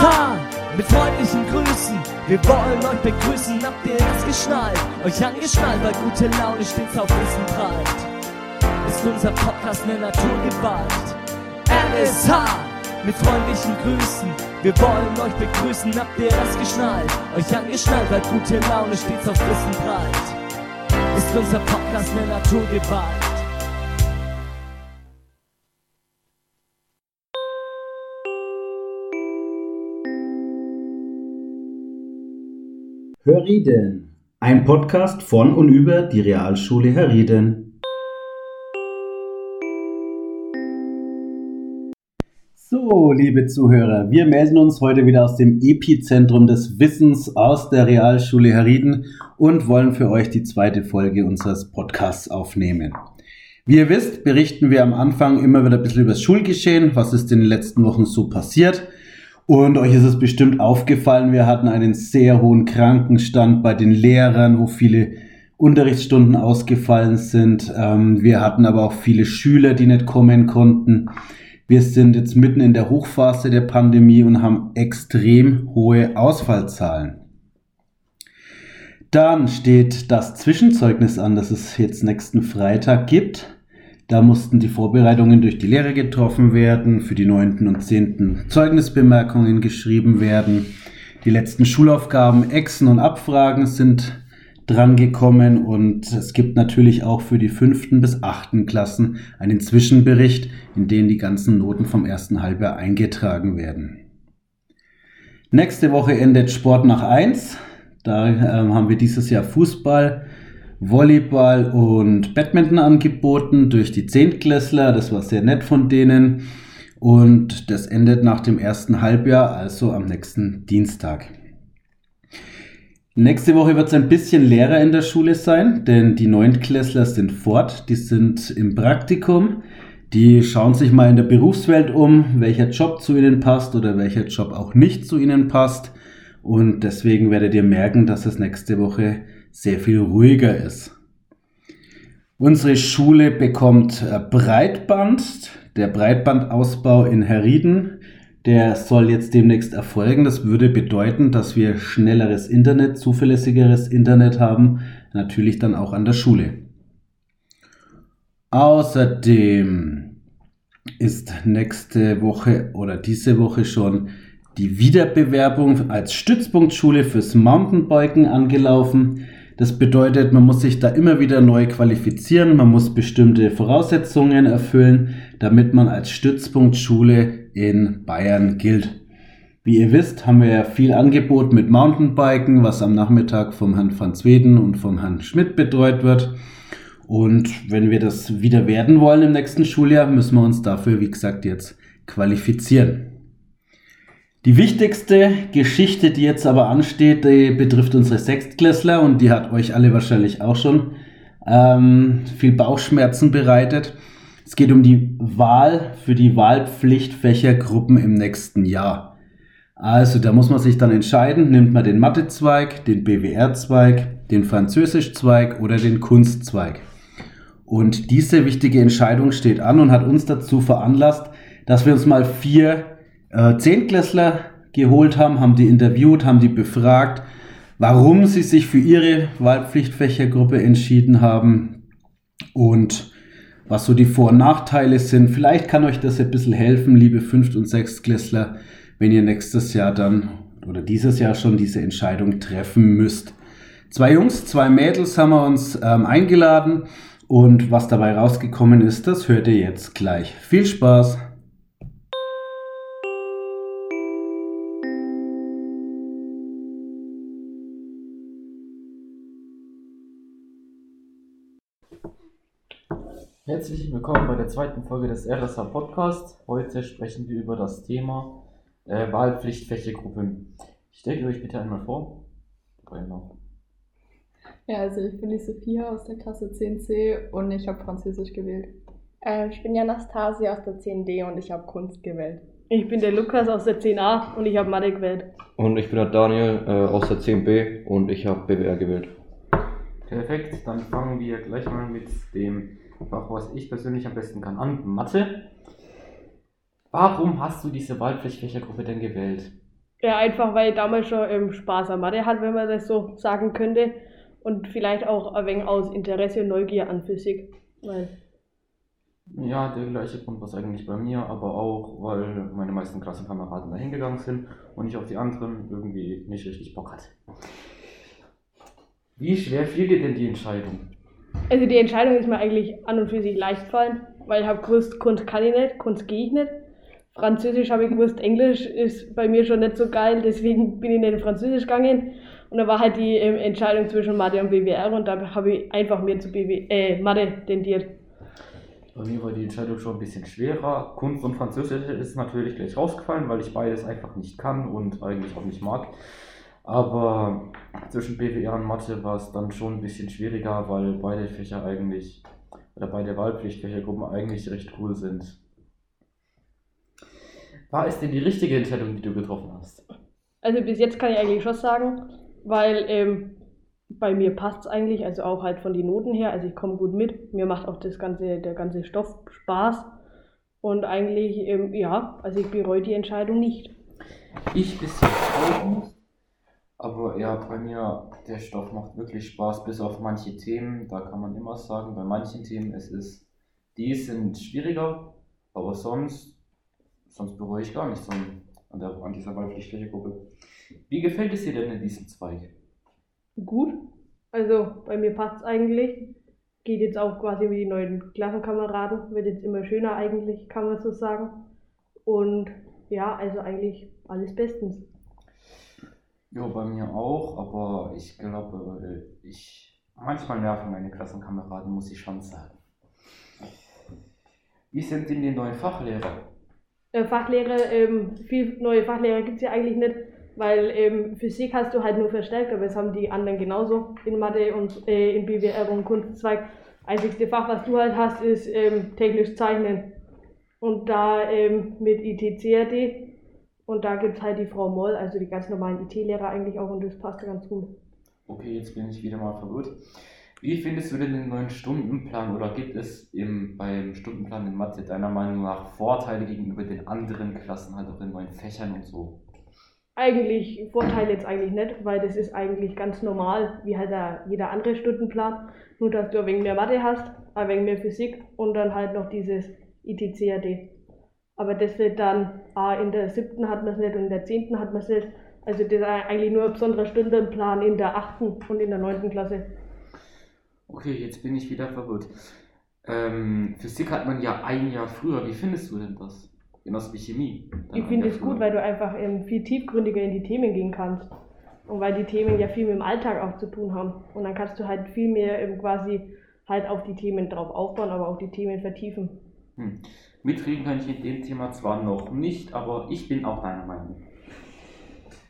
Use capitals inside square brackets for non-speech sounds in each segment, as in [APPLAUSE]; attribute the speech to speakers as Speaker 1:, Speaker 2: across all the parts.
Speaker 1: LSH mit freundlichen Grüßen. Wir wollen euch begrüßen, habt ihr das geschnallt? Euch angeschnallt, weil gute Laune stets auf Wissen prallt. Ist unser Podcast eine Naturgewalt. LSH mit freundlichen Grüßen. Wir wollen euch begrüßen, habt ihr das geschnallt? Euch angeschnallt, weil gute Laune stets auf Wissen prallt. Ist unser Podcast eine Naturgewalt.
Speaker 2: Hörrieden, ein Podcast von und über die Realschule Herrieden. So, liebe Zuhörer, wir melden uns heute wieder aus dem Epizentrum des Wissens aus der Realschule Herrieden und wollen für euch die zweite Folge unseres Podcasts aufnehmen. Wie ihr wisst, berichten wir am Anfang immer wieder ein bisschen über das Schulgeschehen, was ist in den letzten Wochen so passiert. Und euch ist es bestimmt aufgefallen, wir hatten einen sehr hohen Krankenstand bei den Lehrern, wo viele Unterrichtsstunden ausgefallen sind. Ähm, wir hatten aber auch viele Schüler, die nicht kommen konnten. Wir sind jetzt mitten in der Hochphase der Pandemie und haben extrem hohe Ausfallzahlen. Dann steht das Zwischenzeugnis an, das es jetzt nächsten Freitag gibt. Da mussten die Vorbereitungen durch die Lehrer getroffen werden, für die neunten und zehnten Zeugnisbemerkungen geschrieben werden. Die letzten Schulaufgaben, Exen und Abfragen sind drangekommen und es gibt natürlich auch für die fünften bis achten Klassen einen Zwischenbericht, in den die ganzen Noten vom ersten Halbjahr eingetragen werden. Nächste Woche endet Sport nach eins. Da äh, haben wir dieses Jahr Fußball, Volleyball und Badminton angeboten durch die Zehntklässler. Das war sehr nett von denen. Und das endet nach dem ersten Halbjahr, also am nächsten Dienstag. Nächste Woche wird es ein bisschen leerer in der Schule sein, denn die Neuntklässler sind fort, die sind im Praktikum. Die schauen sich mal in der Berufswelt um, welcher Job zu ihnen passt oder welcher Job auch nicht zu ihnen passt. Und deswegen werdet ihr merken, dass es nächste Woche sehr viel ruhiger ist. Unsere Schule bekommt äh, Breitband. Der Breitbandausbau in Herrieden, der soll jetzt demnächst erfolgen. Das würde bedeuten, dass wir schnelleres Internet, zuverlässigeres Internet haben, natürlich dann auch an der Schule. Außerdem ist nächste Woche oder diese Woche schon die Wiederbewerbung als Stützpunktschule fürs Mountainbiken angelaufen. Das bedeutet, man muss sich da immer wieder neu qualifizieren, man muss bestimmte Voraussetzungen erfüllen, damit man als Stützpunktschule in Bayern gilt. Wie ihr wisst, haben wir ja viel Angebot mit Mountainbiken, was am Nachmittag vom Herrn van Zweden und vom Herrn Schmidt betreut wird. Und wenn wir das wieder werden wollen im nächsten Schuljahr, müssen wir uns dafür, wie gesagt, jetzt qualifizieren. Die wichtigste Geschichte, die jetzt aber ansteht, die betrifft unsere Sechstklässler und die hat euch alle wahrscheinlich auch schon ähm, viel Bauchschmerzen bereitet. Es geht um die Wahl für die Wahlpflichtfächergruppen im nächsten Jahr. Also da muss man sich dann entscheiden, nimmt man den Mathezweig, den BWR-Zweig, den Französischzweig oder den Kunstzweig. Und diese wichtige Entscheidung steht an und hat uns dazu veranlasst, dass wir uns mal vier äh, Zehntklässler geholt haben, haben die interviewt, haben die befragt, warum sie sich für ihre Wahlpflichtfächergruppe entschieden haben und was so die Vor- und Nachteile sind. Vielleicht kann euch das ein bisschen helfen, liebe Fünft- und Sechstklässler, wenn ihr nächstes Jahr dann oder dieses Jahr schon diese Entscheidung treffen müsst. Zwei Jungs, zwei Mädels haben wir uns ähm, eingeladen und was dabei rausgekommen ist, das hört ihr jetzt gleich. Viel Spaß!
Speaker 3: Herzlich willkommen bei der zweiten Folge des RSH Podcast. Heute sprechen wir über das Thema äh, Wahlpflichtfächergruppen. Stellt euch bitte einmal vor. Genau.
Speaker 4: Ja, also ich bin die Sophia aus der Klasse 10c und ich habe Französisch gewählt.
Speaker 5: Äh, ich bin die Anastasia aus der 10D und ich habe Kunst gewählt.
Speaker 6: Ich bin der Lukas aus der 10a und ich habe Mathe gewählt.
Speaker 7: Und ich bin der Daniel äh, aus der 10b und ich habe BWR gewählt.
Speaker 3: Perfekt, dann fangen wir gleich mal mit dem Fach, was ich persönlich am besten kann, an Mathe. Warum hast du diese Wahlpflichtfächergruppe denn gewählt?
Speaker 6: Ja, einfach weil ich damals schon ähm, Spaß am Mathe hatte, wenn man das so sagen könnte. Und vielleicht auch ein wenig aus Interesse und Neugier an Physik. Weil,
Speaker 3: Ja, der gleiche Grund war es eigentlich bei mir, aber auch, weil meine meisten Klassenkameraden da hingegangen sind und ich auf die anderen irgendwie nicht richtig Bock hatte. Wie schwer fiel dir denn die Entscheidung?
Speaker 6: Also die Entscheidung ist mir eigentlich an und für sich leicht gefallen, weil ich habe gewusst, Kunst kann ich nicht, Kunst gehe ich nicht. Französisch habe ich gewusst, Englisch ist bei mir schon nicht so geil, deswegen bin ich nicht in Französisch gegangen. Und da war halt die ähm, Entscheidung zwischen Mathe und BWR und da habe ich einfach mehr zu BW, äh, Mathe tendiert.
Speaker 3: Bei mir war die Entscheidung schon ein bisschen schwerer. Kunst und Französisch ist natürlich gleich rausgefallen, weil ich beides einfach nicht kann und eigentlich auch nicht mag. Aber zwischen BWR und Mathe war es dann schon ein bisschen schwieriger, weil beide Fächer eigentlich, oder beide Wahlpflichtfächergruppen eigentlich recht cool sind. War es denn die richtige Entscheidung, die du getroffen hast?
Speaker 6: Also bis jetzt kann ich eigentlich schon sagen, weil ähm, bei mir passt es eigentlich, also auch halt von den Noten her, also ich komme gut mit, mir macht auch das ganze, der ganze Stoff Spaß und eigentlich, ähm, ja, also ich bereue die Entscheidung nicht.
Speaker 3: Ich bis jetzt auch nicht. Aber ja, bei mir, der Stoff macht wirklich Spaß, bis auf manche Themen. Da kann man immer sagen, bei manchen Themen, es ist, die sind schwieriger, aber sonst, sonst bereue ich gar nichts an, an, der, an dieser Wahlpflichtfächergruppe. Wie gefällt es dir denn in diesem Zweig?
Speaker 6: Gut, also bei mir passt es eigentlich. Geht jetzt auch quasi mit den neuen Klassenkameraden, wird jetzt immer schöner eigentlich, kann man so sagen. Und ja, also eigentlich alles bestens.
Speaker 3: Ja, bei mir auch, aber ich glaube, ich manchmal nerven meine Klassenkameraden, muss ich schon sagen. Wie sind denn die neuen Fachlehrer?
Speaker 6: Äh, Fachlehre, ähm, viel neue Fachlehrer gibt es ja eigentlich nicht, weil ähm, Physik hast du halt nur verstärkt, aber das haben die anderen genauso in Mathe und äh, in BWR und Kunstzweig. Einzigste Fach, was du halt hast, ist ähm, technisch Zeichnen. Und da ähm, mit ITCRD und da gibt es halt die Frau Moll, also die ganz normalen IT-Lehrer eigentlich auch und das passt ganz gut.
Speaker 3: Okay, jetzt bin ich wieder mal verwirrt. Wie findest du denn den neuen Stundenplan oder gibt es im, beim Stundenplan in Mathe deiner Meinung nach Vorteile gegenüber den anderen Klassen, halt auch den neuen Fächern und so?
Speaker 6: Eigentlich Vorteile jetzt eigentlich nicht, weil das ist eigentlich ganz normal, wie halt da jeder andere Stundenplan. Nur dass du ein wenig mehr Mathe hast, ein wenig mehr Physik und dann halt noch dieses ITCAD. Aber das wird dann, ah, in der siebten hat man es nicht und in der zehnten hat man es nicht. Also das ist eigentlich nur ein besonderer Stundenplan in der achten und in der neunten Klasse.
Speaker 3: Okay, jetzt bin ich wieder verwirrt. Ähm, Physik hat man ja ein Jahr früher. Wie findest du denn das? Genauso wie Chemie.
Speaker 6: Ich finde es gut, weil du einfach ähm, viel tiefgründiger in die Themen gehen kannst. Und weil die Themen ja viel mit dem Alltag auch zu tun haben. Und dann kannst du halt viel mehr ähm, quasi halt auf die Themen drauf aufbauen, aber auch die Themen vertiefen.
Speaker 3: Hm. Mitreden kann ich in dem Thema zwar noch nicht, aber ich bin auch deiner Meinung.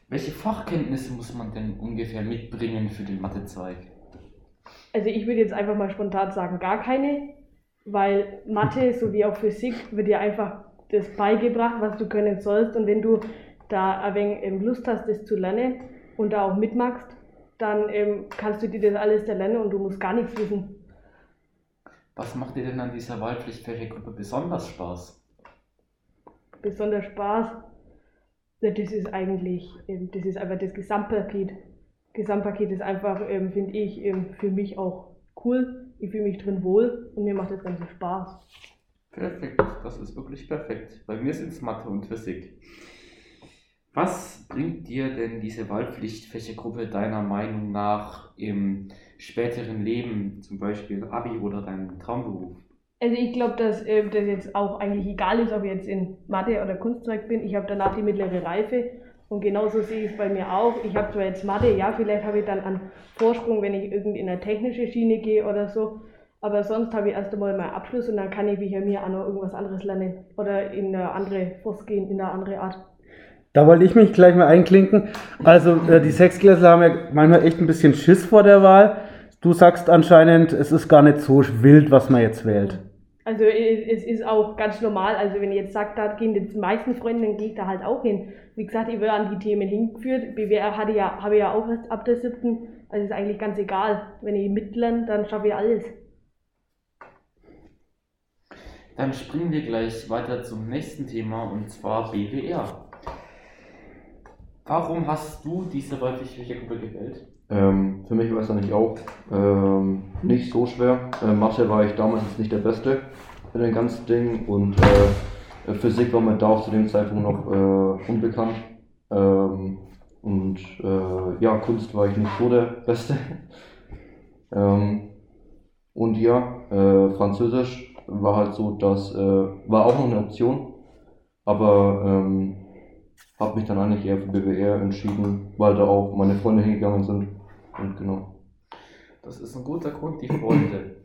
Speaker 3: Welche Fachkenntnisse muss man denn ungefähr mitbringen für den Mathezweig?
Speaker 6: Also ich würde jetzt einfach mal spontan sagen, gar keine, weil Mathe [LAUGHS] sowie auch Physik wird dir einfach das beigebracht, was du können sollst. Und wenn du da ein wenig ähm, Lust hast, das zu lernen und da auch mitmachst, dann ähm, kannst du dir das alles erlernen und du musst gar nichts wissen.
Speaker 3: Was macht dir denn an dieser Wahlpflichtfächergruppe besonders Spaß?
Speaker 6: Besonders Spaß, ja, das ist eigentlich, ähm, das ist einfach das Gesamtpaket. Gesamtpaket ist einfach, ähm, finde ich, ähm, für mich auch cool. Ich fühle mich drin wohl und mir macht das Ganze Spaß.
Speaker 3: Perfekt, das ist wirklich perfekt. Bei mir sind es Mathe und Physik. Was bringt dir denn diese Wahlpflichtfächergruppe deiner Meinung nach im späteren Leben, zum Beispiel Abi oder deinem Traumberuf?
Speaker 6: Also ich glaube, dass äh, das jetzt auch eigentlich egal ist, ob ich jetzt in Mathe oder Kunstzeug bin. Ich habe danach die mittlere Reife und genauso sehe ich es bei mir auch. Ich habe zwar jetzt Mathe, ja, vielleicht habe ich dann einen Vorsprung, wenn ich irgendwie in eine technische Schiene gehe oder so. Aber sonst habe ich erst einmal meinen Abschluss und dann kann ich wie mir auch noch irgendwas anderes lernen oder in eine andere Forst gehen, in eine andere Art.
Speaker 2: Da wollte ich mich gleich mal einklinken. Also äh, die Sechsklässler haben ja manchmal echt ein bisschen Schiss vor der Wahl. Du sagst anscheinend, es ist gar nicht so wild, was man jetzt wählt.
Speaker 6: Also es ist auch ganz normal, also wenn ich jetzt sage, da gehen die meisten Freunde, dann gehe ich da halt auch hin. Wie gesagt, ich werde an die Themen hingeführt. BWR hatte ja, habe ich ja auch erst ab der siebten. Also ist eigentlich ganz egal. Wenn ich mitlerne, dann schaffe ich alles.
Speaker 3: Dann springen wir gleich weiter zum nächsten Thema und zwar BWR. Warum hast du diese wahlpflichtige Gruppe gewählt?
Speaker 7: Ähm, für mich war es eigentlich auch ähm, nicht so schwer. Äh, Mathe war ich damals nicht der Beste in den ganzen Dingen und äh, Physik war mir da auch zu dem Zeitpunkt noch äh, unbekannt. Ähm, und äh, ja, Kunst war ich nicht so der Beste. [LAUGHS] ähm, und ja, äh, Französisch war halt so, das äh, war auch noch eine Option, aber ähm, habe mich dann eigentlich eher für BWR entschieden, weil da auch meine Freunde hingegangen sind. Und genau.
Speaker 3: Das ist ein guter Grund, die Freunde.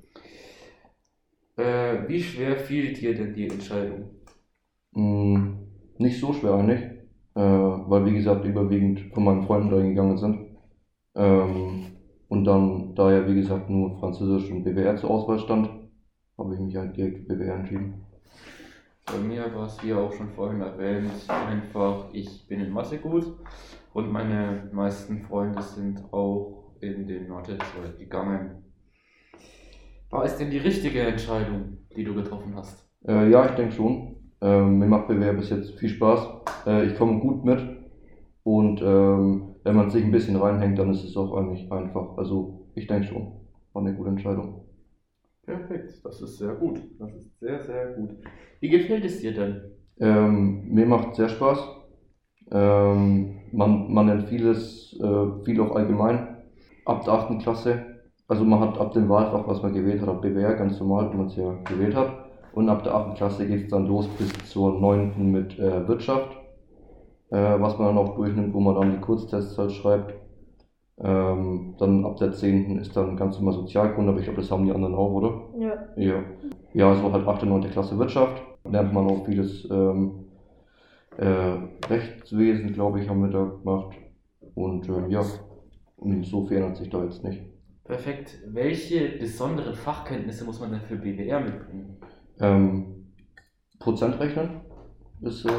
Speaker 3: [CLEARS THROAT] äh, wie schwer fiel dir denn die Entscheidung?
Speaker 7: Mm, nicht so schwer eigentlich, äh, weil wie gesagt überwiegend von meinen Freunden da hingegangen sind. Ähm, und dann, da ja wie gesagt nur Französisch und BWR zur Auswahl stand, habe ich mich halt direkt für BWR entschieden.
Speaker 3: Bei mir war es, wie auch schon vorhin erwähnt, einfach, ich bin in Mathe gut und meine meisten Freunde sind auch in den Mathe-Zeug gegangen. War es denn die richtige Entscheidung, die du getroffen hast?
Speaker 7: Äh, ja, ich denke schon. Ähm, mir macht BWR bis jetzt viel Spaß. Äh, ich komme gut mit. Und ähm, wenn man sich ein bisschen reinhängt, dann ist es auch eigentlich einfach. Also ich denke schon. War eine gute Entscheidung.
Speaker 3: Perfekt, das ist sehr gut. Das ist sehr, sehr gut. Wie gefällt es dir denn?
Speaker 7: Ähm, mir macht sehr Spaß. Ähm, man, man lernt vieles, äh, viel auch allgemein. Ab der 8. Klasse. Also man hat ab dem Wahlfach, was man gewählt hat, ab BWR ganz normal, wenn man es ja gewählt hat. Und ab der 8. Klasse geht es dann los bis zur 9. mit äh, Wirtschaft, äh, was man dann auch durchnimmt, wo man dann die Kurztests halt schreibt. Ähm, dann ab der 10. ist dann ganz normal Sozialkunde, aber ich glaube, das haben die anderen auch, oder?
Speaker 6: Ja.
Speaker 7: Ja. Ja, also halt 8. und 9. Klasse Wirtschaft. Lernt man auch vieles ähm, äh, Rechtswesen, glaube ich, haben wir da gemacht. Und ähm, ja, viel ändert sich da jetzt nicht.
Speaker 3: Perfekt. Welche besonderen Fachkenntnisse muss man denn für BWR mitbringen?
Speaker 7: Ähm, Prozent rechnen ist, äh,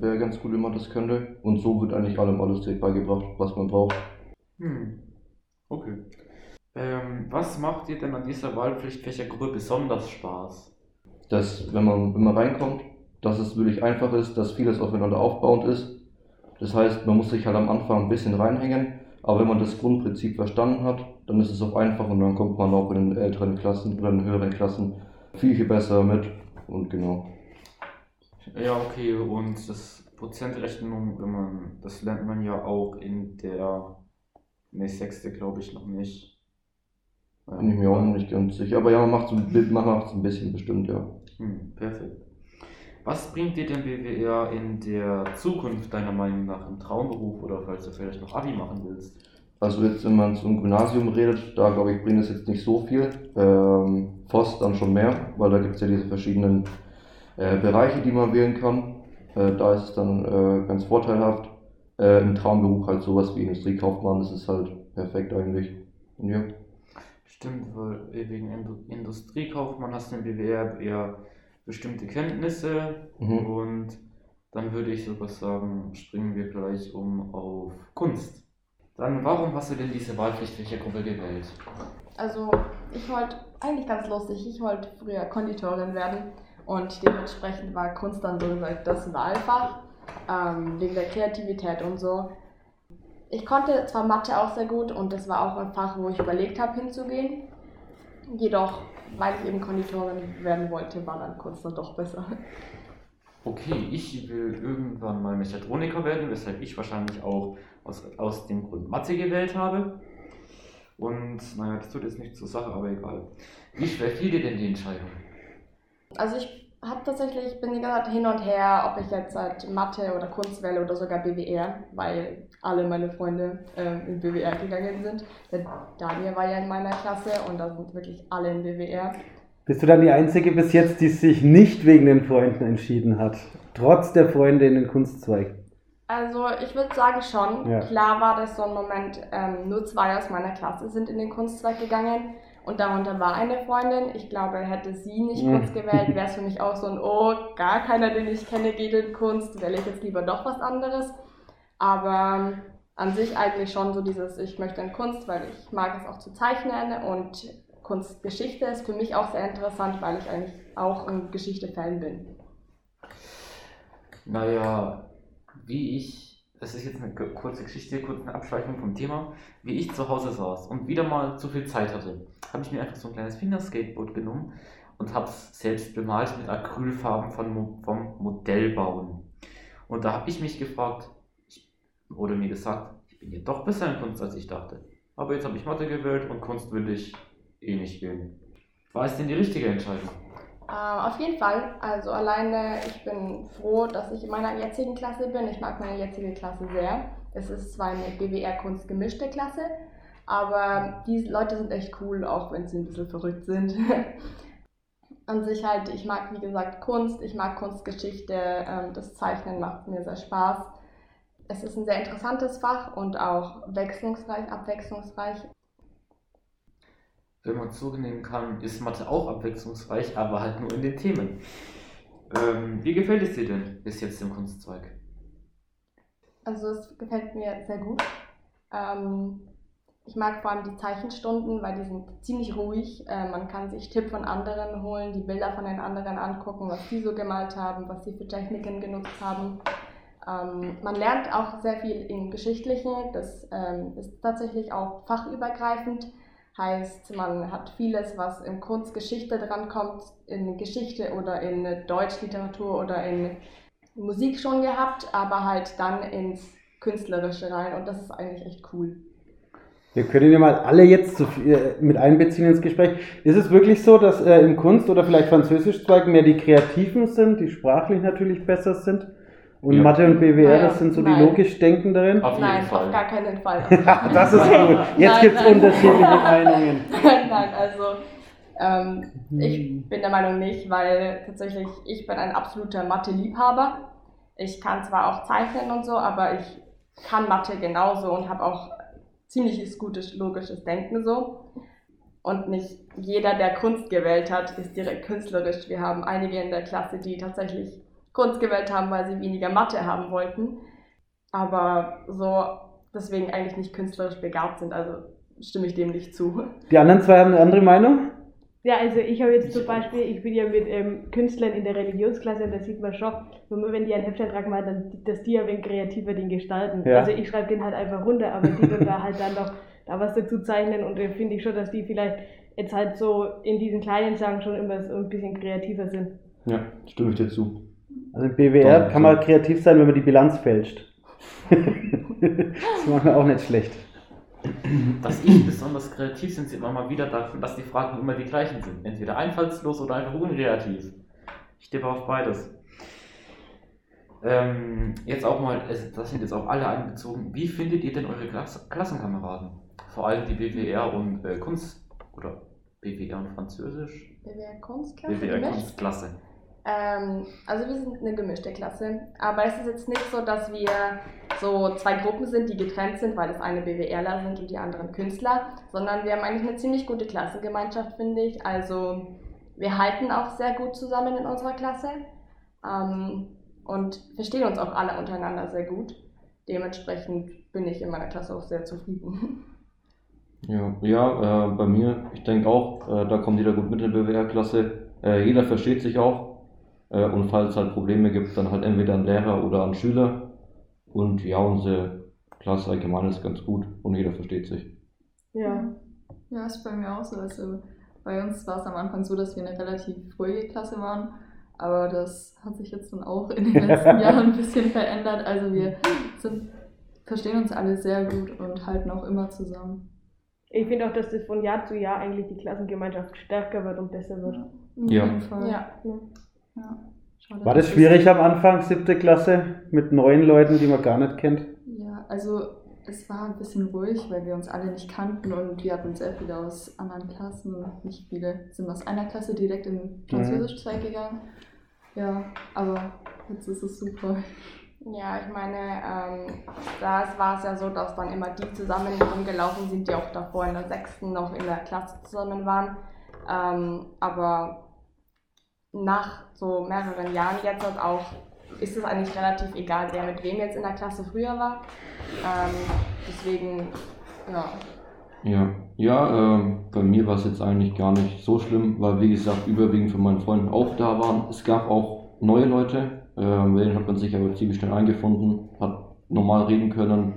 Speaker 7: wäre ganz gut, wenn man das könnte. Und so wird eigentlich allem alles direkt beigebracht, was man braucht.
Speaker 3: Hm. Okay. Ähm, was macht dir denn an dieser Wahlpflichtfächergruppe besonders Spaß?
Speaker 7: Dass, wenn man, wenn man reinkommt, dass es wirklich einfach ist, dass vieles aufeinander aufbauend ist. Das heißt, man muss sich halt am Anfang ein bisschen reinhängen, aber wenn man das Grundprinzip verstanden hat, dann ist es auch einfach und dann kommt man auch in den älteren Klassen oder in den höheren Klassen viel, viel besser mit. Und genau.
Speaker 3: Ja, okay, und das Prozentrechnung, wenn man, das lernt man ja auch in der, ne, sechste glaube ich noch nicht.
Speaker 7: Bin ich mir auch noch nicht ganz sicher. Aber ja, man macht es man macht's ein bisschen bestimmt, ja.
Speaker 3: Hm, perfekt. Was bringt dir denn BWR in der Zukunft deiner Meinung nach im Traumberuf oder falls du vielleicht noch Abi machen willst?
Speaker 7: Also jetzt, wenn man zum Gymnasium redet, da glaube ich, bringt es jetzt nicht so viel. Ähm, Voss dann schon mehr, weil da gibt es ja diese verschiedenen äh, Bereiche, die man wählen kann. Äh, da ist es dann äh, ganz vorteilhaft. Äh, Im Traumberuf halt sowas wie Industriekaufmann, das ist halt perfekt eigentlich. Und ja.
Speaker 3: Stimmt, weil wegen Indu Industriekaufmann hast du im BWR eher bestimmte Kenntnisse
Speaker 7: Mhm.
Speaker 3: und dann würde ich sogar sagen, springen wir gleich um auf Kunst. Dann, warum hast du denn diese Wahlpflichtfächergruppe gewählt?
Speaker 5: Also, ich wollte eigentlich ganz lustig, ich wollte früher Konditorin werden und dementsprechend war Kunst dann so gesagt das Wahlfach, ähm, wegen der Kreativität und so. Ich konnte zwar Mathe auch sehr gut und das war auch ein Fach, wo ich überlegt habe hinzugehen. Jedoch, weil ich eben Konditorin werden wollte, war dann Kunst dann doch besser.
Speaker 3: Okay, ich will irgendwann mal Mechatroniker werden, weshalb ich wahrscheinlich auch aus, aus dem Grund Mathe gewählt habe. Und naja, das tut jetzt nicht zur Sache, aber egal. Wie schwer fiel dir denn die Entscheidung?
Speaker 5: Also ich habe tatsächlich, bin die ganze Zeit hin und her, ob ich jetzt halt Mathe oder Kunst wähle oder sogar BWR, weil alle meine Freunde ähm, in BWR gegangen sind. Der Daniel war ja in meiner Klasse und da sind wirklich alle in BWR.
Speaker 2: Bist du dann die Einzige bis jetzt, die sich nicht wegen den Freunden entschieden hat? Trotz der Freunde in den Kunstzweig.
Speaker 5: Also ich würde sagen schon.
Speaker 2: Ja.
Speaker 5: Klar war das so ein Moment, ähm, nur zwei aus meiner Klasse sind in den Kunstzweig gegangen und darunter war eine Freundin. Ich glaube, hätte sie nicht
Speaker 2: Mhm.
Speaker 5: Kunst gewählt, wäre es für mich auch so ein, oh, gar keiner, den ich kenne, geht in Kunst, wähle ich jetzt lieber doch was anderes. Aber ähm, an sich eigentlich schon so dieses, ich möchte in Kunst, weil ich mag es auch zu zeichnen und Kunstgeschichte ist für mich auch sehr interessant, weil ich eigentlich auch ein Geschichte-Fan bin.
Speaker 3: Naja, wie ich das ist jetzt eine kurze Geschichte, kurz eine Abschweifung vom Thema, wie ich zu Hause saß und wieder mal zu viel Zeit hatte, habe ich mir einfach so ein kleines Fingerskateboard genommen und habe es selbst bemalt mit Acrylfarben von, vom Modellbauen. Und da habe ich mich gefragt, oder mir gesagt, ich bin ja doch besser in Kunst, als ich dachte. Aber jetzt habe ich Mathe gewählt und Kunst will ich eh nicht wählen. War es denn die richtige Entscheidung?
Speaker 5: Äh, auf jeden Fall. Also alleine, ich bin froh, dass ich in meiner jetzigen Klasse bin. Ich mag meine jetzige Klasse sehr. Es ist zwar eine BWR-Kunst gemischte Klasse, aber die Leute sind echt cool, auch wenn sie ein bisschen verrückt sind. [LAUGHS] An sich halt, ich mag wie gesagt Kunst, ich mag Kunstgeschichte, ähm, das Zeichnen macht mir sehr Spaß. Es ist ein sehr interessantes Fach und auch wechslungsreich, abwechslungsreich
Speaker 3: wenn man zunehmen kann, ist Mathe auch abwechslungsreich, aber halt nur in den Themen. Ähm, wie gefällt es dir denn bis jetzt im Kunstzweig?
Speaker 5: Also es gefällt mir sehr gut. Ähm, ich mag vor allem die Zeichenstunden, weil die sind ziemlich ruhig. Äh, man kann sich Tipp von anderen holen, die Bilder von den anderen angucken, was die so gemalt haben, was sie für Techniken genutzt haben. Ähm, man lernt auch sehr viel im Geschichtlichen. Das ähm, ist tatsächlich auch fachübergreifend. Heißt, man hat vieles, was in Kunstgeschichte drankommt, in Geschichte oder in Deutschliteratur oder in Musik schon gehabt, aber halt dann ins Künstlerische rein und das ist eigentlich echt cool.
Speaker 2: Wir können ja mal alle jetzt äh, mit einbeziehen ins Gespräch. Ist es wirklich so, dass äh, im Kunst- oder vielleicht Französischzweig mehr die Kreativen sind, die sprachlich natürlich besser sind? Und ja. Mathe und BWR, das sind so
Speaker 5: nein.
Speaker 2: die logisch Denkenderen?
Speaker 3: Auf
Speaker 5: nein,
Speaker 3: Fall.
Speaker 5: auf gar keinen Fall. [LAUGHS]
Speaker 2: das ist gut. Jetzt gibt es unterschiedliche [LAUGHS] Meinungen.
Speaker 5: nein, also ähm, ich bin der Meinung nicht, weil tatsächlich ich bin ein absoluter Mathe-Liebhaber. Ich kann zwar auch zeichnen und so, aber ich kann Mathe genauso und habe auch ziemliches gutes logisches Denken so. Und nicht jeder, der Kunst gewählt hat, ist direkt künstlerisch. Wir haben einige in der Klasse, die tatsächlich Kunst gewählt haben, weil sie weniger Mathe haben wollten. Aber so deswegen eigentlich nicht künstlerisch begabt sind. Also stimme ich dem nicht zu.
Speaker 2: Die anderen zwei haben eine andere Meinung?
Speaker 6: Ja, also ich habe jetzt zum Beispiel, ich bin ja mit ähm, Künstlern in der Religionsklasse und da sieht man schon, wenn die einen Hefteintrag machen, dann, dass die ja wenn kreativer den gestalten. Ja. Also ich schreibe den halt einfach runter, aber die dann da halt dann noch da was dazu zeichnen und da finde ich schon, dass die vielleicht jetzt halt so in diesen kleinen Sachen schon immer so ein bisschen kreativer sind.
Speaker 7: Ja, stimme ich dir zu.
Speaker 2: Also im BWR Doch, kann man kreativ sein, wenn man die Bilanz fälscht. [LAUGHS] das macht man auch nicht schlecht.
Speaker 3: Dass ich besonders kreativ sind, sieht man mal wieder davon, dass die Fragen immer die gleichen sind. Entweder einfallslos oder einfach unkreativ. Ich tippe auf beides. Ähm, jetzt auch mal, das sind jetzt auch alle einbezogen. Wie findet ihr denn eure Klass Klassenkameraden? Vor allem die BWR und äh, Kunst oder BWR und Französisch?
Speaker 5: BWR Kunstklasse?
Speaker 3: BWR Kunstklasse.
Speaker 5: Ähm, also wir sind eine gemischte Klasse, aber es ist jetzt nicht so, dass wir so zwei Gruppen sind, die getrennt sind, weil das eine BWLer sind und die anderen Künstler, sondern wir haben eigentlich eine ziemlich gute Klassengemeinschaft, finde ich. Also wir halten auch sehr gut zusammen in unserer Klasse ähm, und verstehen uns auch alle untereinander sehr gut. Dementsprechend bin ich in meiner Klasse auch sehr zufrieden.
Speaker 7: Ja, ja äh, bei mir, ich denke auch, äh, da kommt jeder gut mit in der BWR-Klasse. Äh, jeder versteht sich auch und falls es halt Probleme gibt, dann halt entweder ein Lehrer oder ein Schüler. Und ja, unsere Klasse allgemein ist ganz gut und jeder versteht sich.
Speaker 4: Ja. Ja, ist bei mir auch so. Also bei uns war es am Anfang so, dass wir eine relativ ruhige Klasse waren. Aber das hat sich jetzt dann auch in den letzten [LAUGHS] Jahren ein bisschen verändert. Also wir sind, verstehen uns alle sehr gut und halten auch immer zusammen.
Speaker 6: Ich finde auch, dass das von Jahr zu Jahr eigentlich die Klassengemeinschaft stärker wird und besser wird.
Speaker 7: Ja.
Speaker 5: Ja.
Speaker 6: ja.
Speaker 4: Ja.
Speaker 2: Schade, War das schwierig am Anfang, siebte Klasse, mit neuen Leuten, die man gar nicht kennt?
Speaker 4: Ja, also es war ein bisschen ruhig, weil wir uns alle nicht kannten und wir hatten sehr viele aus anderen Klassen. Nicht viele sind aus einer Klasse direkt in Französischzweig mhm. gegangen. Ja, aber jetzt ist es super.
Speaker 5: Ja, ich meine, ähm, da war es ja so, dass dann immer die zusammen rumgelaufen sind, die auch davor in der sechsten noch in der Klasse zusammen waren. Ähm, aber nach so mehreren Jahren jetzt halt auch ist es eigentlich relativ egal, wer mit wem jetzt in der Klasse früher war. Ähm, deswegen, ja.
Speaker 7: Ja, ja äh, bei mir war es jetzt eigentlich gar nicht so schlimm, weil wie gesagt, überwiegend von meinen Freunden auch da waren. Es gab auch neue Leute, äh, mit denen hat man sich aber ziemlich schnell eingefunden, hat normal reden können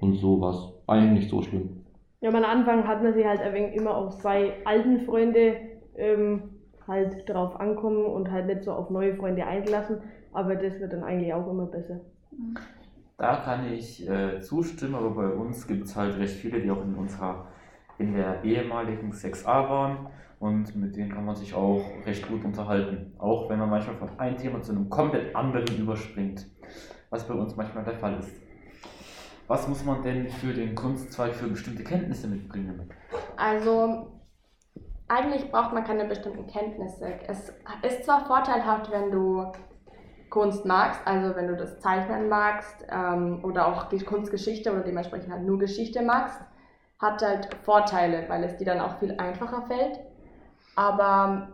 Speaker 7: und so was. Eigentlich nicht so schlimm.
Speaker 6: Ja, am Anfang hat man sich halt ein wenig immer auf seine alten Freunde ähm, halt drauf ankommen und halt nicht so auf neue Freunde eingelassen, aber das wird dann eigentlich auch immer besser.
Speaker 3: Da kann ich äh, zustimmen, aber bei uns gibt es halt recht viele, die auch in unserer, in der ehemaligen 6a waren und mit denen kann man sich auch recht gut unterhalten. Auch wenn man manchmal von einem Thema zu einem komplett anderen überspringt, was bei uns manchmal der Fall ist. Was muss man denn für den Kunstzweig für bestimmte Kenntnisse mitbringen?
Speaker 5: Also, eigentlich braucht man keine bestimmten Kenntnisse. Es ist zwar vorteilhaft, wenn du Kunst magst, also wenn du das Zeichnen magst ähm, oder auch die Kunstgeschichte oder dementsprechend halt nur Geschichte magst, hat halt Vorteile, weil es dir dann auch viel einfacher fällt. Aber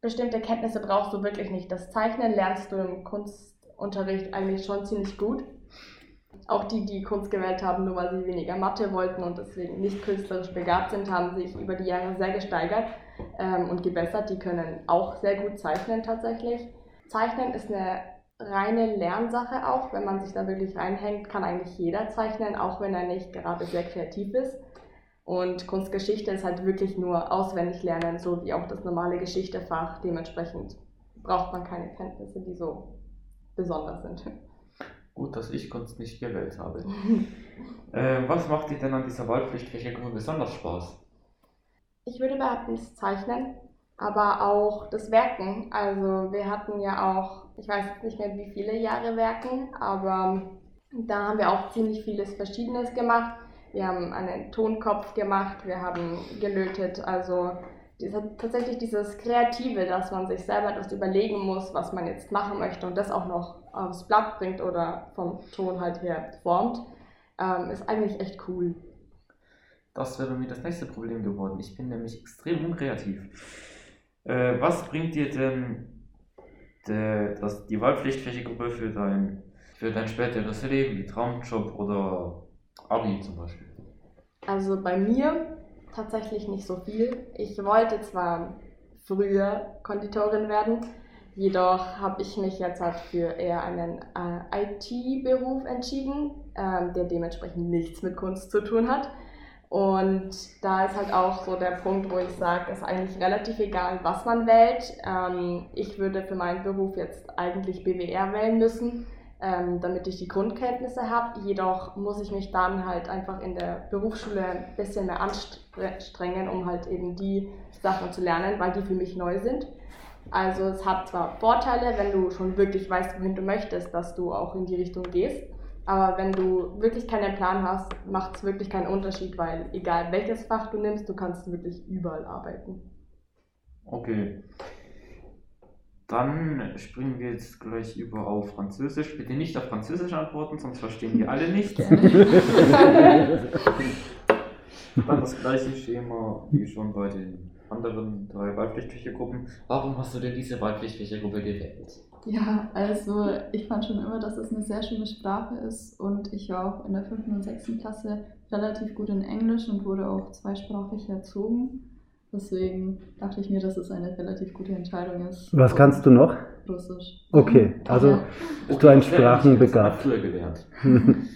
Speaker 5: bestimmte Kenntnisse brauchst du wirklich nicht. Das Zeichnen lernst du im Kunstunterricht eigentlich schon ziemlich gut. Auch die, die Kunst gewählt haben, nur weil sie weniger Mathe wollten und deswegen nicht künstlerisch begabt sind, haben sich über die Jahre sehr gesteigert ähm, und gebessert. Die können auch sehr gut zeichnen tatsächlich. Zeichnen ist eine reine Lernsache auch. Wenn man sich da wirklich reinhängt, kann eigentlich jeder zeichnen, auch wenn er nicht gerade sehr kreativ ist. Und Kunstgeschichte ist halt wirklich nur auswendig lernen, so wie auch das normale Geschichtefach. Dementsprechend braucht man keine Kenntnisse, die so besonders sind.
Speaker 3: Gut, dass ich Kunst nicht gewählt habe. [LAUGHS] äh, was macht dir denn an dieser Wahlpflichtfächergruppe besonders Spaß?
Speaker 5: Ich würde behaupten, das Zeichnen, aber auch das Werken. Also wir hatten ja auch, ich weiß jetzt nicht mehr wie viele Jahre Werken, aber da haben wir auch ziemlich vieles Verschiedenes gemacht. Wir haben einen Tonkopf gemacht, wir haben gelötet, also tatsächlich dieses Kreative, dass man sich selber etwas überlegen muss, was man jetzt machen möchte und das auch noch aufs Blatt bringt oder vom Ton halt her formt, ähm, ist eigentlich echt cool.
Speaker 3: Das wäre bei mir das nächste Problem geworden. Ich bin nämlich extrem unkreativ. Äh, was bringt dir denn de, das, die Wahlpflichtfächergruppe für dein, für dein späteres Leben, wie Traumjob oder Abi zum Beispiel?
Speaker 5: Also bei mir tatsächlich nicht so viel. Ich wollte zwar früher Konditorin werden, jedoch habe ich mich jetzt halt für eher einen äh, IT-Beruf entschieden, äh, der dementsprechend nichts mit Kunst zu tun hat. Und da ist halt auch so der Punkt, wo ich sage, es ist eigentlich relativ egal, was man wählt. Ähm, ich würde für meinen Beruf jetzt eigentlich BWR wählen müssen, ähm, damit ich die Grundkenntnisse habe. Jedoch muss ich mich dann halt einfach in der Berufsschule ein bisschen mehr anstrengen, um halt eben die Sachen zu lernen, weil die für mich neu sind. Also es hat zwar Vorteile, wenn du schon wirklich weißt, wohin du möchtest, dass du auch in die Richtung gehst. Aber wenn du wirklich keinen Plan hast, macht es wirklich keinen Unterschied, weil egal welches Fach du nimmst, du kannst wirklich überall arbeiten.
Speaker 3: Okay. Dann springen wir jetzt gleich über auf Französisch. Bitte nicht auf Französisch antworten, sonst verstehen wir alle nicht. [LAUGHS] Dann das gleiche Schema wie schon bei den anderen drei Wahlpflichtfächergruppen. Warum hast du denn diese Wahlpflichtfächergruppe gewählt?
Speaker 4: Ja, also ich fand schon immer, dass es eine sehr schöne Sprache ist und ich war auch in der 5. und 6. Klasse relativ gut in Englisch und wurde auch zweisprachig erzogen. Deswegen dachte ich mir, dass es eine relativ gute Entscheidung ist.
Speaker 2: Was kannst du noch?
Speaker 4: Russisch.
Speaker 2: Okay, also
Speaker 4: Ja.
Speaker 2: bist du ein Sprachenbegabt.
Speaker 3: gelernt. [LAUGHS]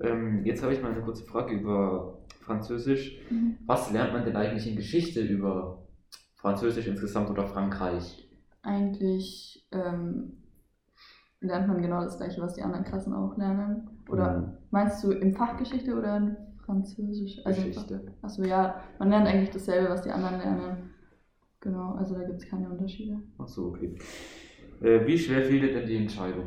Speaker 3: ähm, jetzt habe ich mal eine kurze Frage über Französisch.
Speaker 4: Mhm.
Speaker 3: Was lernt man denn eigentlich in Geschichte über Französisch insgesamt oder Frankreich?
Speaker 4: Eigentlich ähm, lernt man genau das gleiche, was die anderen Klassen auch lernen. Oder
Speaker 2: Mhm.
Speaker 4: meinst du im Fach Geschichte oder in Französisch? Also
Speaker 3: Geschichte.
Speaker 4: Achso, ja, man lernt eigentlich dasselbe, was die anderen lernen. Genau, also da gibt es keine Unterschiede.
Speaker 3: Achso, okay. Äh, wie schwer fiel dir denn die Entscheidung?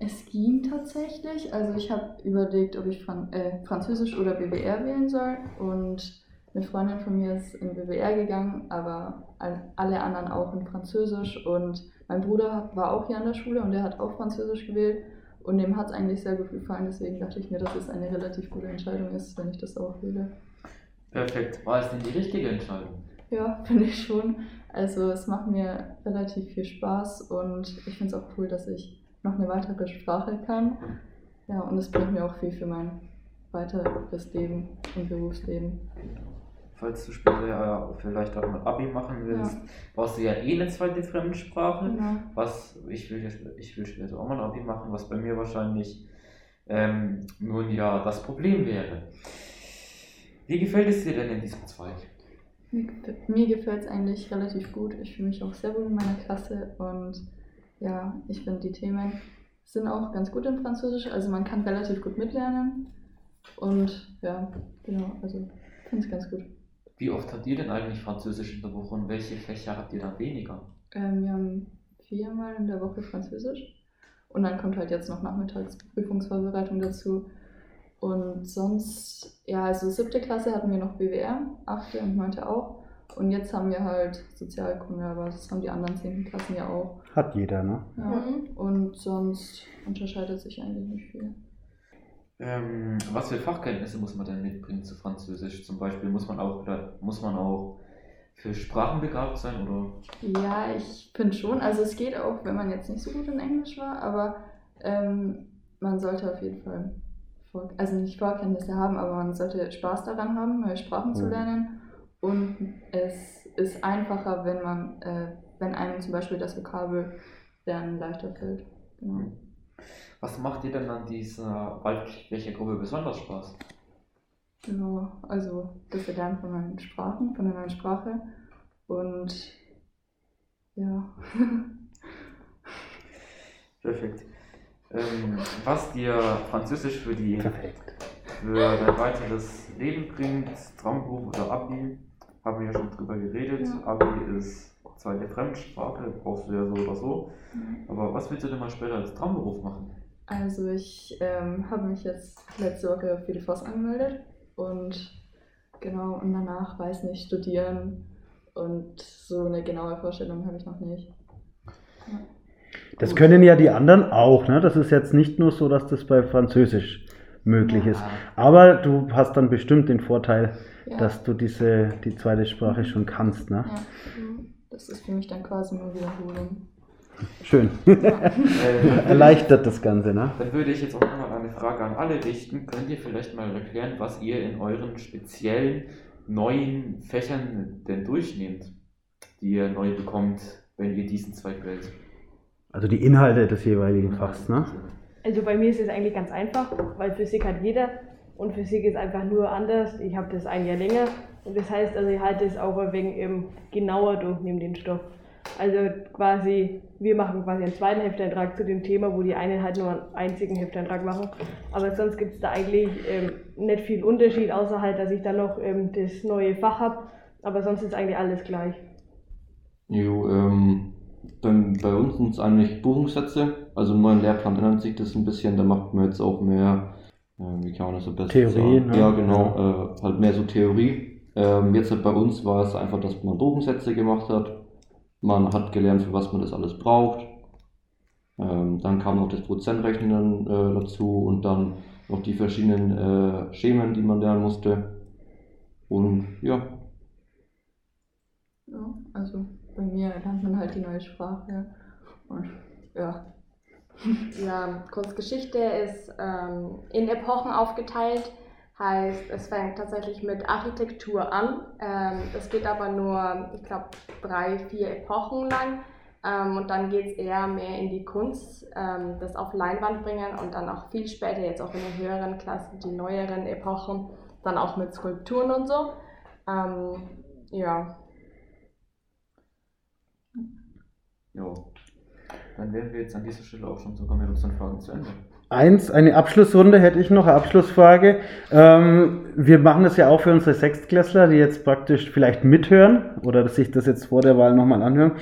Speaker 4: Es ging tatsächlich. Also ich habe überlegt, ob ich Fran äh, Französisch oder BWR wählen soll. Und eine Freundin von mir ist in BWR gegangen, aber all- alle anderen auch in Französisch. Und mein Bruder war auch hier an der Schule und der hat auch Französisch gewählt. Und dem hat es eigentlich sehr gut gefallen. Deswegen dachte ich mir, dass es eine relativ gute Entscheidung ist, wenn ich das auch wähle.
Speaker 3: Perfekt. War es denn die richtige Entscheidung?
Speaker 4: Ja, [LAUGHS] finde ich schon. Also es macht mir relativ viel Spaß und ich finde es auch cool, dass ich noch eine weitere Sprache kann. Ja, und es bringt mir auch viel für mein weiteres Leben und Berufsleben.
Speaker 3: Falls du später äh, vielleicht auch mal Abi machen willst, brauchst du ja eh eine zweite Fremdsprache.
Speaker 4: Genau.
Speaker 3: Was ich will, jetzt- ich will später auch mal Abi machen, was bei mir wahrscheinlich ähm, nun ja das Problem wäre. Wie gefällt es dir denn in diesem Zweig?
Speaker 4: Mir, mir gefällt es eigentlich relativ gut. Ich fühle mich auch sehr wohl in meiner Klasse und ja, ich finde die Themen sind auch ganz gut in Französisch. Also man kann relativ gut mitlernen und ja, genau, also finde es ganz gut.
Speaker 3: Wie oft habt ihr denn eigentlich Französisch in der Woche und welche Fächer habt ihr da weniger?
Speaker 4: Ähm, wir haben viermal in der Woche Französisch und dann kommt halt jetzt noch Nachmittagsprüfungsvorbereitung dazu. Und sonst, ja, also siebte Klasse hatten wir noch BWR, achte und neunte auch. Und jetzt haben wir halt Sozialkunde, aber das haben die anderen zehnten Klassen ja auch.
Speaker 2: Hat jeder, ne?
Speaker 4: Ja.
Speaker 5: Mhm.
Speaker 4: Und sonst unterscheidet sich eigentlich nicht viel.
Speaker 3: Ähm, was für Fachkenntnisse muss man denn mitbringen zu Französisch? Zum Beispiel muss man auch, oder muss man auch für Sprachen begabt sein oder?
Speaker 4: Ja, ich finde schon. Also es geht auch, wenn man jetzt nicht so gut in Englisch war, aber ähm, man sollte auf jeden Fall, vor, also nicht Vorkenntnisse haben, aber man sollte Spaß daran haben, neue Sprachen zu
Speaker 2: Mhm.
Speaker 4: lernen. Und es ist einfacher, wenn man, äh, wenn einem zum Beispiel das Vokabellernen leichter fällt. Genau.
Speaker 3: Was macht dir denn an dieser Wahlfläche-Gruppe besonders Spaß?
Speaker 4: Genau, also das Erlernen von neuen Sprachen, von der neuen Sprache. Und ja. [LAUGHS]
Speaker 3: Perfekt. Ähm, was dir Französisch für, die,
Speaker 2: Perfekt.
Speaker 3: für dein weiteres Leben bringt, Traumberuf oder Abi, haben wir ja schon drüber geredet.
Speaker 4: Ja.
Speaker 3: Abi ist zweite Fremdsprache, brauchst du ja so oder so. Aber was willst du denn mal später als Traumberuf machen?
Speaker 4: Also ich ähm, habe mich jetzt letzte Woche für die FOS angemeldet und genau, und danach weiß nicht, studieren und so eine genaue Vorstellung habe ich noch nicht.
Speaker 2: Das können ja die anderen auch, ne? Das ist jetzt nicht nur so, dass das bei Französisch möglich ist. Aber du hast dann bestimmt den Vorteil,
Speaker 4: Ja,
Speaker 2: dass du diese, die zweite Sprache schon kannst, ne?
Speaker 4: ja. Das ist für mich dann quasi nur Wiederholung.
Speaker 2: Schön. [LAUGHS]
Speaker 3: Äh, dann, würde
Speaker 2: Erleichtert das Ganze, ne?
Speaker 3: dann würde ich jetzt auch nochmal eine Frage an alle richten. Könnt ihr vielleicht mal erklären, was ihr in euren speziellen neuen Fächern denn durchnehmt, die ihr neu bekommt, wenn ihr diesen Zweig wählt?
Speaker 2: Also die Inhalte des jeweiligen Fachs, ne?
Speaker 6: Also bei mir ist es eigentlich ganz einfach, weil Physik hat jeder und Physik ist einfach nur anders. Ich habe das ein Jahr länger und das heißt, also ich halte es auch ein wenig ähm, genauer durch neben den Stoff. Also quasi, wir machen quasi einen zweiten Hefteintrag zu dem Thema, wo die einen halt nur einen einzigen Hefteintrag machen. Aber sonst gibt es da eigentlich ähm, nicht viel Unterschied, außer halt, dass ich dann noch ähm, das neue Fach habe. Aber sonst ist eigentlich alles gleich.
Speaker 7: Jo, ähm, dann bei uns sind es eigentlich Buchungssätze. Also im neuen Lehrplan ändert sich das ein bisschen. Da macht man jetzt auch mehr, äh, wie kann man das so besser
Speaker 2: Theorie,
Speaker 7: sagen?
Speaker 2: ne?
Speaker 7: Ja, genau, äh, halt mehr so Theorie. Ähm, jetzt halt bei uns war es einfach, dass man Buchungssätze gemacht hat. Man hat gelernt, für was man das alles braucht. Ähm, dann kam noch das Prozentrechnen äh, dazu und dann noch die verschiedenen äh, Schemen, die man lernen musste. Und ja,
Speaker 4: Ja, also bei mir lernt man halt die neue Sprache und ja.
Speaker 5: Ja, Kunstgeschichte ist ähm, in Epochen aufgeteilt. Heißt, es fängt tatsächlich mit Architektur an. Ähm, es geht aber nur, ich glaube, drei, vier Epochen lang. Ähm, und dann geht es eher mehr in die Kunst, ähm, das auf Leinwand bringen und dann auch viel später, jetzt auch in den höheren Klassen, die neueren Epochen, dann auch mit Skulpturen und so. Ähm, ja,
Speaker 3: Jo. Dann wären wir jetzt an dieser Stelle auch schon sogar mit unseren Fragen zu Ende.
Speaker 2: Eins, eine Abschlussrunde hätte ich noch, eine Abschlussfrage. Ähm, wir machen das ja auch für unsere Sechstklässler, die jetzt praktisch vielleicht mithören oder sich das jetzt vor der Wahl nochmal anhören.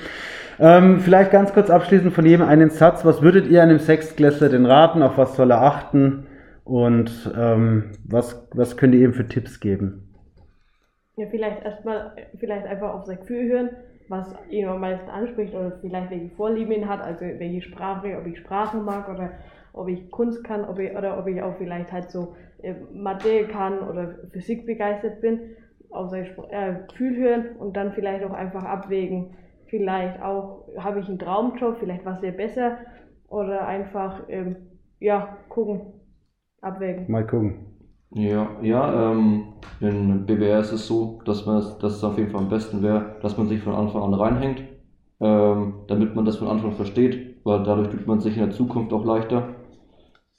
Speaker 2: Ähm, vielleicht ganz kurz abschließend von jedem einen Satz. Was würdet ihr einem Sechstklässler denn raten? Auf was soll er achten? Und ähm, was, was könnt ihr ihm für Tipps geben?
Speaker 6: Ja, vielleicht erstmal, vielleicht einfach auf sein Gefühl hören, was ihn am meisten anspricht oder vielleicht welche Vorlieben ihn hat, also welche Sprache, ob ich Sprachen mag oder ob ich Kunst kann ob ich, oder ob ich auch vielleicht halt so äh, Mathe kann oder Physik begeistert bin. Spr äh, Gefühl hören und dann vielleicht auch einfach abwägen. Vielleicht auch, habe ich einen Traumjob, vielleicht was wäre besser oder einfach, ähm, ja, gucken, abwägen.
Speaker 2: Mal gucken.
Speaker 7: Ja, ja, ähm, in BWR ist es so, dass man es, dass es auf jeden Fall am besten wäre, dass man sich von Anfang an reinhängt, ähm, damit man das von Anfang an versteht, weil dadurch tut man sich in der Zukunft auch leichter.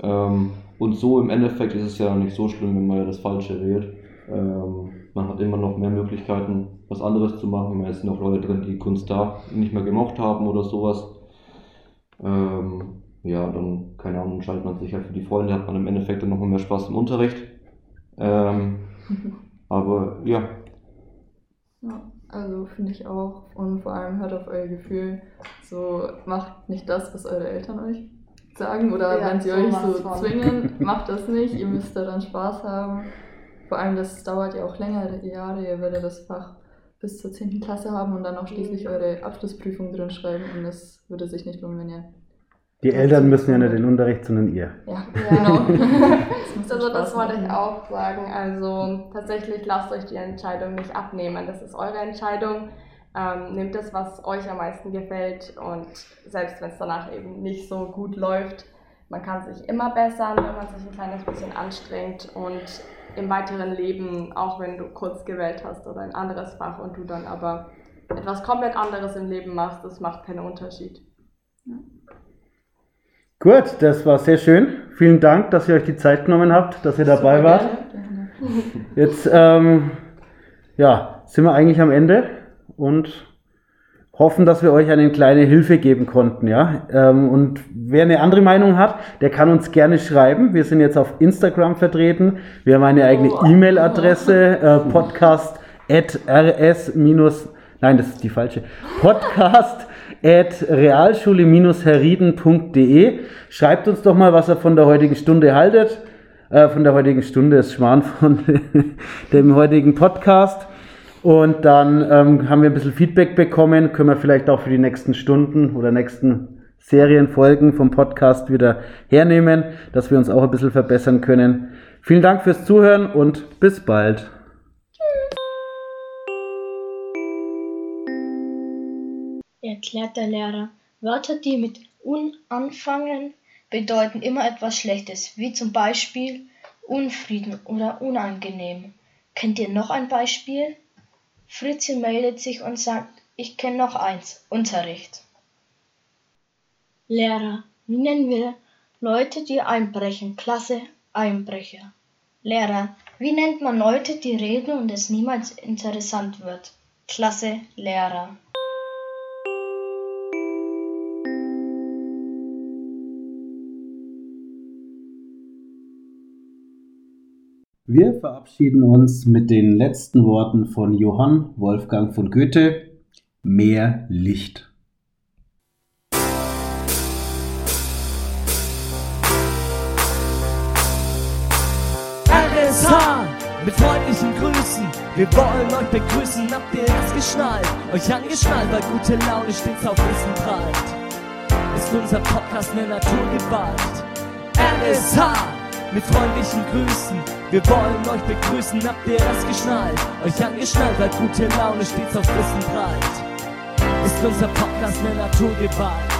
Speaker 7: Ähm, Und so im Endeffekt ist es ja nicht so schlimm, wenn man ja das Falsche wählt. Ähm, man hat immer noch mehr Möglichkeiten, was anderes zu machen. Man sind noch Leute drin, die Kunst da nicht mehr gemocht haben oder sowas. Ähm, ja, dann, keine Ahnung, entscheidet man sich halt für die Freunde, hat man im Endeffekt dann noch mehr Spaß im Unterricht. Ähm, [LAUGHS] aber ja.
Speaker 4: Ja, also finde ich auch. Und vor allem hört auf euer Gefühl. So, macht nicht das, was eure Eltern euch sagen. Oder
Speaker 5: Ja,
Speaker 4: wenn sie euch so
Speaker 5: von.
Speaker 4: zwingen, [LAUGHS] macht das nicht. Ihr müsst daran Spaß haben. Vor allem, das dauert ja auch längere Jahre. Ihr werdet das Fach bis zur 10. Klasse haben und dann auch schließlich eure Abschlussprüfung drin schreiben. Und es würde sich nicht lohnen, wenn ihr.
Speaker 2: Die Eltern müssen ja nicht den Unterricht, sondern ihr.
Speaker 4: Ja, [LAUGHS] genau. [LAUGHS] Das
Speaker 5: Also das wollte ich auch sagen. Also tatsächlich lasst euch die Entscheidung nicht abnehmen. Das ist eure Entscheidung. Ähm, nehmt das, was euch am meisten gefällt und selbst wenn es danach eben nicht so gut läuft, man kann sich immer bessern, wenn man sich ein kleines bisschen anstrengt und im weiteren Leben, auch wenn du kurz gewählt hast oder ein anderes Fach und du dann aber etwas komplett anderes im Leben machst, das macht keinen Unterschied.
Speaker 2: Gut, das war sehr schön. Vielen Dank, dass ihr euch die Zeit genommen habt, dass ihr dabei
Speaker 4: Super
Speaker 2: wart.
Speaker 4: gerne. Gerne.
Speaker 2: Jetzt ähm, ja, sind wir eigentlich am Ende und hoffen, dass wir euch eine kleine Hilfe geben konnten. Ja? Ähm, und wer eine andere Meinung hat, der kann uns gerne schreiben. Wir sind jetzt auf Instagram vertreten. Wir haben eine eigene
Speaker 5: Oh.
Speaker 2: E-Mail-Adresse, äh, podcast at rs nein, das ist die falsche, podcast at realschule-herrieden.de. Schreibt uns doch mal, was ihr von der heutigen Stunde haltet. Äh, von der heutigen Stunde ist Schwan von [LAUGHS] dem heutigen Podcast. Und dann ähm, haben wir ein bisschen Feedback bekommen. Können wir vielleicht auch für die nächsten Stunden oder nächsten Serienfolgen vom Podcast wieder hernehmen, dass wir uns auch ein bisschen verbessern können. Vielen Dank fürs Zuhören und bis bald.
Speaker 8: erklärt der Lehrer. Wörter, die mit un anfangen, bedeuten immer etwas Schlechtes, wie zum Beispiel Unfrieden oder unangenehm. Kennt ihr noch ein Beispiel? Fritzi meldet sich und sagt, ich kenne noch eins, Unterricht. Lehrer, wie nennen wir Leute, die einbrechen? Klasse, Einbrecher. Lehrer, wie nennt man Leute, die reden und es niemals interessant wird? Klasse, Lehrer.
Speaker 2: Wir verabschieden uns mit den letzten Worten von Johann Wolfgang von Goethe. Mehr Licht.
Speaker 1: RSH mit freundlichen Grüßen. Wir wollen euch begrüßen, habt ihr es geschnallt? Euch angeschnallt, weil gute Laune stets auf Wissen prallt. Ist unser Podcast eine Naturgewalt? RSH mit freundlichen Grüßen. Wir wollen euch begrüßen, habt ihr es geschnallt? Euch angeschnallt, weil gute Laune stets auf Wissen prallt. Ist unser Podcast eine Naturgewalt?